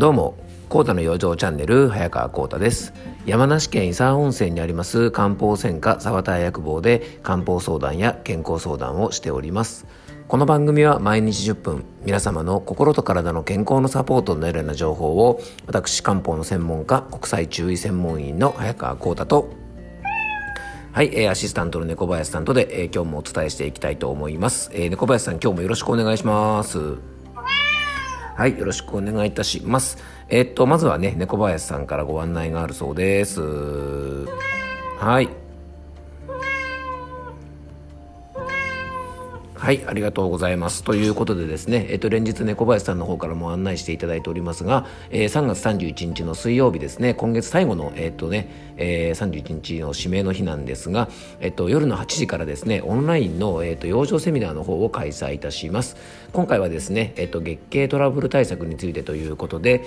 どうもコータの養生チャンネル早川コータです。山梨県伊佐温泉にあります漢方専科沢田薬房で漢方相談や健康相談をしております。この番組は毎日10分皆様の心と体の健康のサポートになるような情報を私漢方の専門家国際中医専門員の早川コータとはい、えー、アシスタントの猫林さんとで、えー、今日もお伝えしていきたいと思います、えー、猫林さん今日もよろしくお願いします。はいよろしくお願いいたします。え、っとまずはね猫林さんからご案内があるそうです。はい。はい、ありがとうございます。ということでですね、えっと、連日猫林さんの方からも案内していただいておりますが、えー、3月31日の水曜日ですね、今月最後の、えっとね、えー、31日の指名の日なんですが、えっと、夜の8時からですね、オンラインの、えっと、養生セミナーの方を開催いたします。今回はですね、えっと、月経トラブル対策についてということで、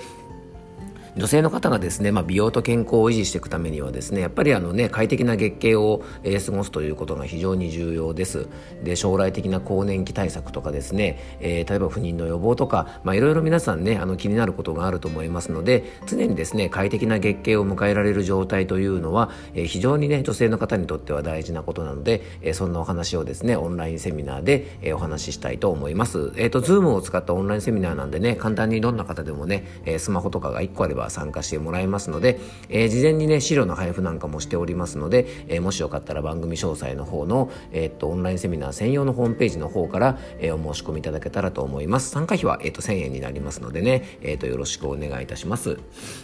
女性の方がですね、まあ、美容と健康を維持していくためにはですねやっぱりあのね快適な月経を、えー、過ごすということが非常に重要です。で将来的な更年期対策とかですね、えー、例えば不妊の予防とか、いろいろ皆さんねあの気になることがあると思いますので常にですね快適な月経を迎えられる状態というのは、えー、非常にね女性の方にとっては大事なことなので、えー、そんなお話をですねオンラインセミナーで、えー、お話ししたいと思います。えっ、ー、と Zoom を使ったオンラインセミナーなんでね簡単にどんな方でもね、えー、スマホとかが1個あれば参加してもらえますので、えー、事前にね資料の配布なんかもしておりますので、えー、もしよかったら番組詳細の方の、えー、っとオンラインセミナー専用のホームページの方から、えー、お申し込みいただけたらと思います。参加費は、えー、っと1000円になりますのでね、えー、っとよろしくお願いいたします。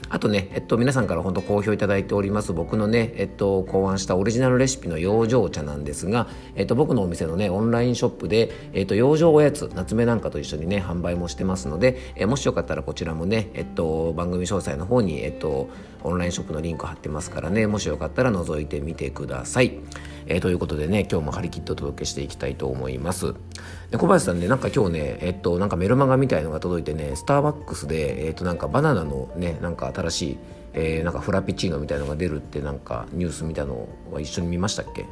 あとね、えっと皆さんから本当好評いただいております僕のね、えっと考案したオリジナルレシピの養生茶なんですが、えっと僕のお店のねオンラインショップで、えっと養生おやつ夏目なんかと一緒にね販売もしてますので、えー、もしよかったらこちらもね、えっと番組詳細の方に、えっとオンラインショップのリンク貼ってますからねもしよかったら覗いてみてください。えー、ということでね今日も張り切ってお届けしていきたいと思いますで小林さんねなんか今日ねえっとなんかメルマガみたいのが届いてねスターバックスでえっとなんかバナナのねなんか新しい、えー、なんかフラペチーノみたいのが出るってなんかニュース見たのは一緒に見ましたっけ？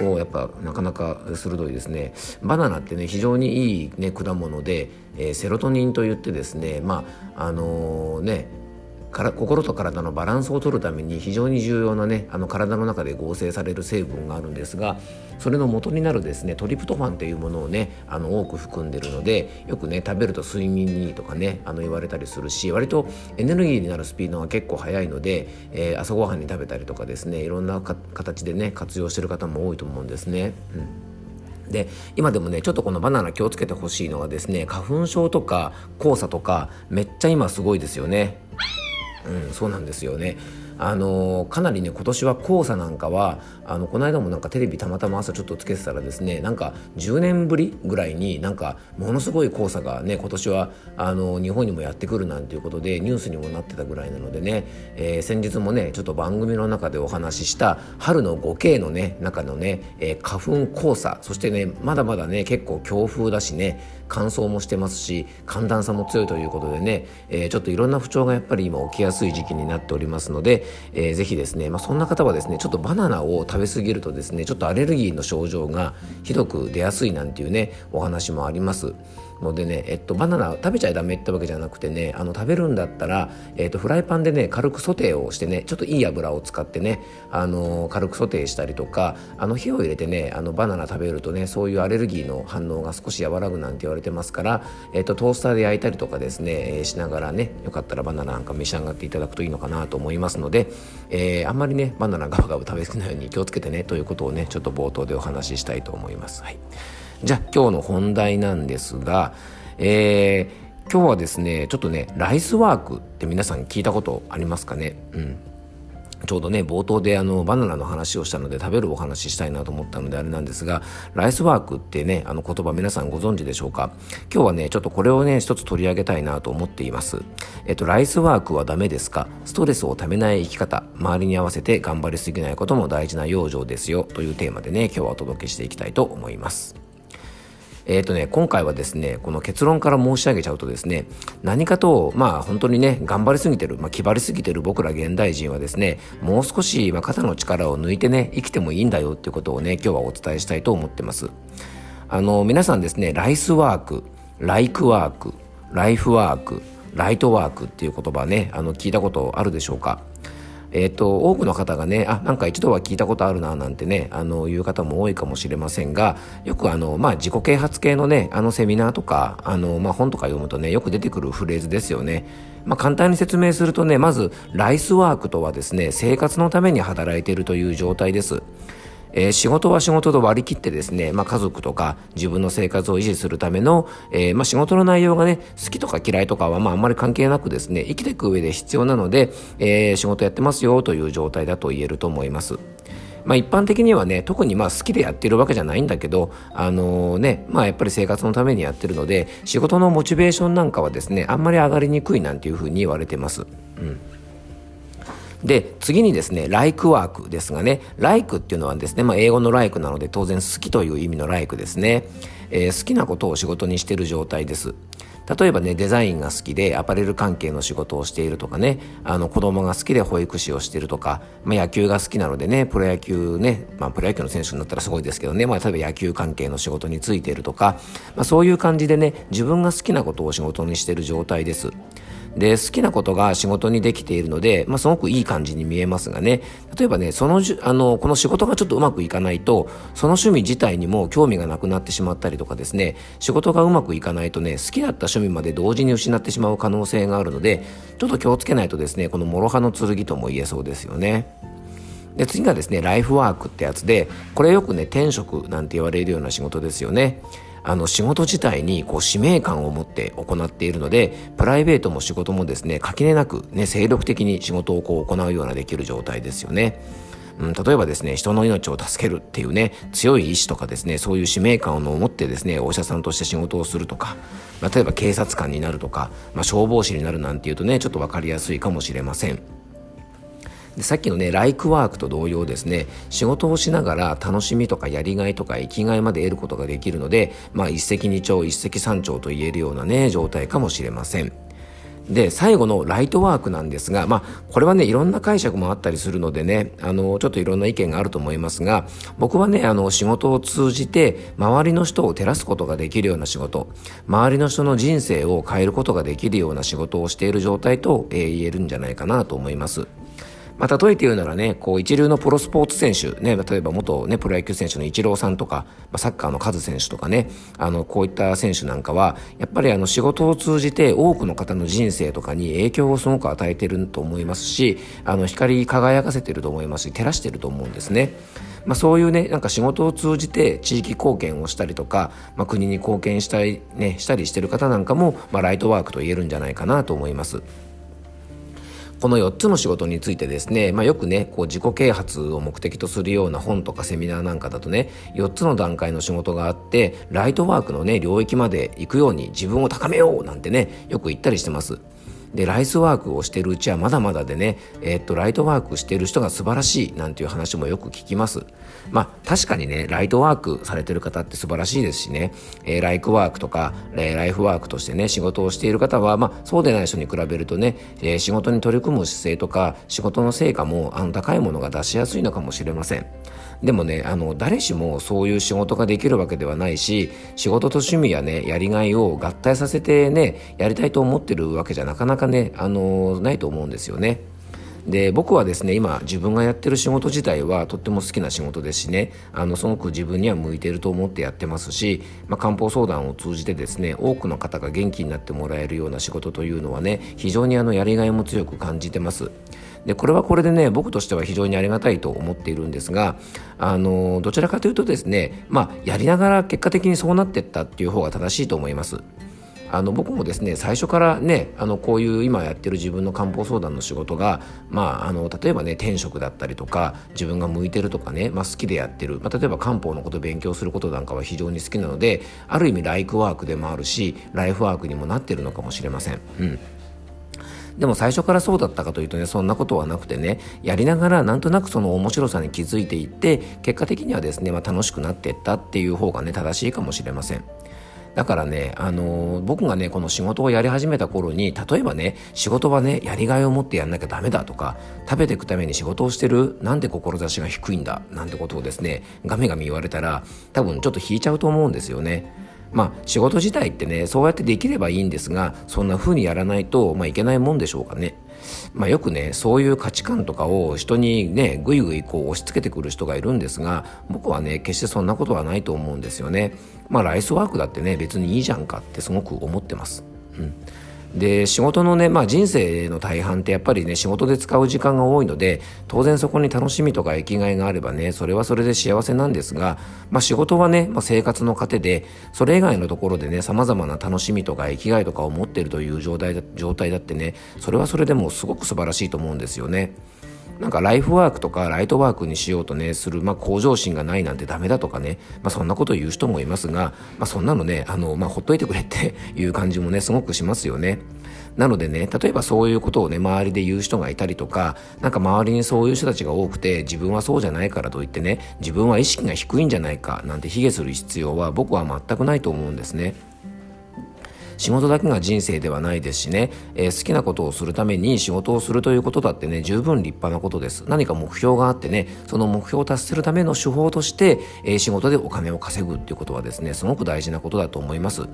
をやっぱなかなか鋭いですね。バナナってね非常にいい、ね、果物で、えー、セロトニンといってですねまああのー、ねから心と体のバランスを取るために非常に重要なねあの体の中で合成される成分があるんですがそれの元になるですねトリプトファンというものをねあの多く含んでるのでよくね食べると睡眠にいいとかねあの言われたりするし割とエネルギーになるスピードが結構速いので、えー、朝ごはんに食べたりとかですねいろんな形でね活用してる方も多いと思うんですね。うんで今でもねちょっとこのバナナ気をつけてほしいのはですね花粉症とか黄砂とかめっちゃ今すごいですよね。うん、そうなんですよね。あのかなりね今年は黄砂なんかはあのこの間もなんかテレビたまたま朝ちょっとつけてたらですねなんか10年ぶりぐらいになんかものすごい黄砂がね今年はあの日本にもやってくるなんていうことでニュースにもなってたぐらいなのでね、えー、先日もねちょっと番組の中でお話しした春の 5K のね中のね、えー、花粉黄砂そしてねまだまだね結構強風だしね乾燥もしてますし寒暖差も強いということでね、えー、ちょっといろんな不調がやっぱり今起きやすい時期になっておりますので、えー、ぜひですね、まあ、そんな方はですねちょっとバナナを食べ過ぎるとですねちょっとアレルギーの症状がひどく出やすいなんていうねお話もあります。のでね、えっと、バナナ食べちゃダメってわけじゃなくてねあの食べるんだったら、えっと、フライパンでね軽くソテーをしてねちょっといい油を使ってねあの軽くソテーしたりとかあの火を入れてねあのバナナ食べるとねそういうアレルギーの反応が少し和らぐなんて言われてますから、えっと、トースターで焼いたりとかですね、え、しながらねよかったらバナナなんか召し上がっていただくといいのかなと思いますので、えー、あんまりねバナナガブガブ食べ過ぎないように気をつけてねということをねちょっと冒頭でお話ししたいと思います。はい、じゃあ今日の本題なんですがえー、今日はですねちょっとねライスワークって皆さん聞いたことありますかね？うん。ちょうどね冒頭であのバナナの話をしたので食べるお話ししたいなと思ったのであれなんですがライスワークってねあの言葉皆さんご存知でしょうか？今日はねちょっとこれをね一つ取り上げたいなと思っています。えっとライスワークはダメですか？ストレスをためない生き方。周りに合わせて頑張りすぎないことも大事な養生ですよ。というテーマでね今日はお届けしていきたいと思います。えーとね、今回はですねこの結論から申し上げちゃうとですね何かとまあ本当にね頑張りすぎてる、まあ、気張りすぎてる僕ら現代人はですねもう少し、まあ、肩の力を抜いてね生きてもいいんだよっていうことをね今日はお伝えしたいと思ってます。あの皆さんですねライスワークライクワークライフワークライトワークっていう言葉ねあの聞いたことあるでしょうか？えーと、多くの方がねあなんか一度は聞いたことあるななんてねあのいう方も多いかもしれませんがよくあの、まあ、自己啓発系のねあのセミナーとかあの、まあ、本とか読むとねよく出てくるフレーズですよね。まあ、簡単に説明するとねまずライスワークとはですね生活のために働いているという状態です。えー、仕事は仕事と割り切ってですね、まあ、家族とか自分の生活を維持するための、えー、まあ、仕事の内容がね好きとか嫌いとかはまああんまり関係なくですね生きていく上で必要なので、えー、仕事やってますよという状態だと言えると思います。まあ、一般的にはね特にまあ好きでやってるわけじゃないんだけど、あのー、ねまあ、やっぱり生活のためにやってるので仕事のモチベーションなんかはですねあんまり上がりにくいなんていうふうに言われてます。うんで次にですね like work ですがね like っていうのはですね、まあ、英語の like なので当然好きという意味の like ですね、えー、好きなことを仕事にしている状態です例えばねデザインが好きでアパレル関係の仕事をしているとかねあの子供が好きで保育士をしているとか、まあ、野球が好きなのでねプロ野球ね、まあ、プロ野球の選手になったらすごいですけどね、まあ、例えば野球関係の仕事についているとか、まあ、そういう感じでね自分が好きなことを仕事にしている状態です。で好きなことが仕事にできているので、まあ、すごくいい感じに見えますがね例えばねそのじあのこの仕事がちょっとうまくいかないとその趣味自体にも興味がなくなってしまったりとかですね仕事がうまくいかないとね好きだった趣味まで同時に失ってしまう可能性があるのでちょっと気をつけないとですねこの諸刃の剣とも言えそうですよね。で次がですねライフワークってやつでこれよくね転職なんて言われるような仕事ですよね。あの仕事自体にこう使命感を持って行っているのでプライベートも仕事もですね垣根なく、ね、精力的に仕事をこう行うようなできる状態ですよね。うん、例えばですね人の命を助けるっていうね強い意志とかですねそういう使命感を持ってですねお医者さんとして仕事をするとか、まあ、例えば警察官になるとか、まあ、消防士になるなんていうとねちょっと分かりやすいかもしれません。でさっきのねライクワークと同様ですね仕事をしながら楽しみとかやりがいとか生きがいまで得ることができるので、まあ、一石二鳥一石三鳥と言えるようなね状態かもしれません。で最後のライトワークなんですが、まあ、これはねいろんな解釈もあったりするのでねあのちょっといろんな意見があると思いますが僕はねあの仕事を通じて周りの人を照らすことができるような仕事周りの人の人生を変えることができるような仕事をしている状態と、えー、言えるんじゃないかなと思います。まあ、例えて言うならね、こう一流のプロスポーツ選手、ね、例えば元、ね、プロ野球選手のイチローさんとか、まあ、サッカーのカズ選手とかね、あの、こういった選手なんかは、やっぱりあの仕事を通じて多くの方の人生とかに影響をすごく与えてると思いますし、あの、光り輝かせてると思いますし、照らしてると思うんですね。まあ、そういうね、なんか仕事を通じて地域貢献をしたりとか、まあ、国に貢献したり、ね、したりしてる方なんかも、まあ、ライトワークと言えるんじゃないかなと思います。この4つの仕事についてですね、まあ、よくねこう自己啓発を目的とするような本とかセミナーなんかだとね4つの段階の仕事があってライトワークのね領域まで行くように自分を高めようなんてねよく言ったりしてます。でライスワークをしてるうちはまだまだでね、えー、っとライトワークしてる人が素晴らしいなんていう話もよく聞きます。まあ確かにねライトワークされてる方って素晴らしいですしね、えー、ライクワークとか、えー、ライフワークとしてね仕事をしている方はまあそうでない人に比べるとね、えー、仕事に取り組む姿勢とか仕事の成果もあの高いものが出しやすいのかもしれません。でもねあの誰しもそういう仕事ができるわけではないし仕事と趣味やねやりがいを合体させてねやりたいと思ってるわけじゃなかなかねあのないと思うんですよね。で僕はですね今自分がやってる仕事自体はとっても好きな仕事ですしねあのすごく自分には向いていると思ってやってますし、まあ、漢方相談を通じてですね多くの方が元気になってもらえるような仕事というのはね非常にあのやりがいも強く感じてます。でこれはこれでね僕としては非常にありがたいと思っているんですがあのどちらかというとですねまあやりながら結果的にそうなってったっていう方が正しいと思います。あの僕もですね最初からねあのこういう今やってる自分の漢方相談の仕事が、まあ、あの例えばね転職だったりとか自分が向いてるとかね、まあ、好きでやってる、まあ、例えば漢方のこと勉強することなんかは非常に好きなのである意味ライクワークでもあるしライフワークにもなってるのかもしれません。うんでも最初からそうだったかというとねそんなことはなくてねやりながらなんとなくその面白さに気づいていって結果的にはですね、まあ、楽しくなっていったっていう方がね正しいかもしれません。だからね、あのー、僕がね、この仕事をやり始めた頃に、例えばね、仕事はね、やりがいを持ってやんなきゃダメだとか、食べていくために仕事をしてる、なんで志が低いんだ、なんてことをですね、ガミガミ言われたら、多分ちょっと引いちゃうと思うんですよね。まあ仕事自体ってねそうやってできればいいんですがそんな風にやらないと、まあ、いけないもんでしょうかね。まあ、よくねそういう価値観とかを人にねぐいぐいこう押し付けてくる人がいるんですが僕はね決してそんなことはないと思うんですよね。まあライスワークだってね別にいいじゃんかってすごく思ってます。うんで仕事のね、まあ、人生の大半ってやっぱりね仕事で使う時間が多いので当然そこに楽しみとか生きがいがあればねそれはそれで幸せなんですが、まあ、仕事はね、まあ、生活の糧でそれ以外のところでね様々な楽しみとか生きがいとかを持っているという状態だ状態だってねそれはそれでもすごく素晴らしいと思うんですよね。なんかライフワークとかライトワークにしようとねする、まあ、向上心がないなんてダメだとかね、まあ、そんなことを言う人もいますが、まあ、そんなのねあの、まあ、ほっといてくれっていう感じもねすごくしますよね。なのでね例えばそういうことをね周りで言う人がいたりとかなんか周りにそういう人たちが多くて自分はそうじゃないからといってね自分は意識が低いんじゃないかなんて卑下する必要は僕は全くないと思うんですね。仕事だけが人生ではないですしね、えー、好きなことをするために仕事をするということだってね十分立派なことです。何か目標があってねその目標を達するための手法として、えー、仕事でお金を稼ぐっていうことはですねすごく大事なことだと思います。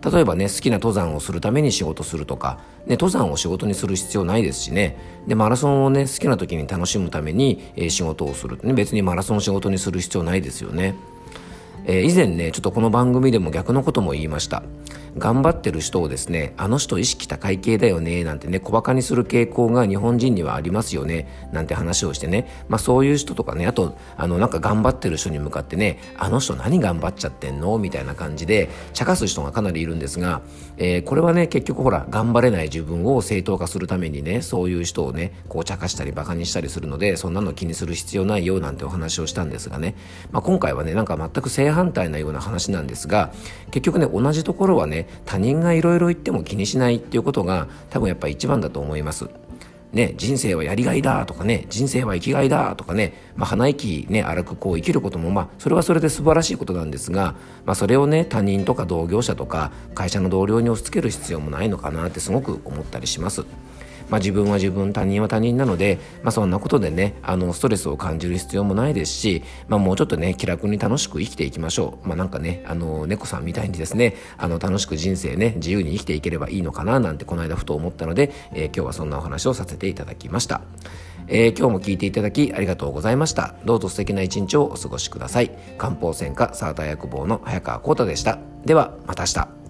例えばね好きな登山をするために仕事するとか、ね、登山を仕事にする必要ないですしね。でマラソンをね好きな時に楽しむために、えー、仕事をする、ね、別にマラソン仕事にする必要ないですよね。えー、以前ねちょっとこの番組でも逆のことも言いました。頑張ってる人をですねあの人意識高い系だよねなんてね小バカにする傾向が日本人にはありますよねなんて話をしてね、まあ、そういう人とかねあとあのなんか頑張ってる人に向かってねあの人何頑張っちゃってんの？みたいな感じで茶化す人がかなりいるんですが、えー、これはね結局ほら頑張れない自分を正当化するためにねそういう人をねこう茶化したりバカにしたりするのでそんなの気にする必要ないよなんてお話をしたんですがね、まあ、今回はねなんか全く正反対なような話なんですが結局ね同じところはね他人がいろいろ言っても気にしないっていうことが多分やっぱ一番だと思います。ね、人生はやりがいだとかね、人生は生きがいだとかね、まあ、鼻息ね、荒くこう生きることも、まあ、それはそれで素晴らしいことなんですが、まあ、それをね、他人とか同業者とか会社の同僚に押し付ける必要もないのかなってすごく思ったりします。まあ、自分は自分他人は他人なので、まあ、そんなことでねあのストレスを感じる必要もないですし、まあ、もうちょっとね気楽に楽しく生きていきましょう、まあ、なんかねあの猫さんみたいにですねあの楽しく人生ね自由に生きていければいいのかななんてこの間ふと思ったので、えー、今日はそんなお話をさせていただきました。えー、今日も聞いていただきありがとうございました。どうぞ素敵な一日をお過ごしください。漢方専科サーター薬房の早川幸太でした。では、また明日。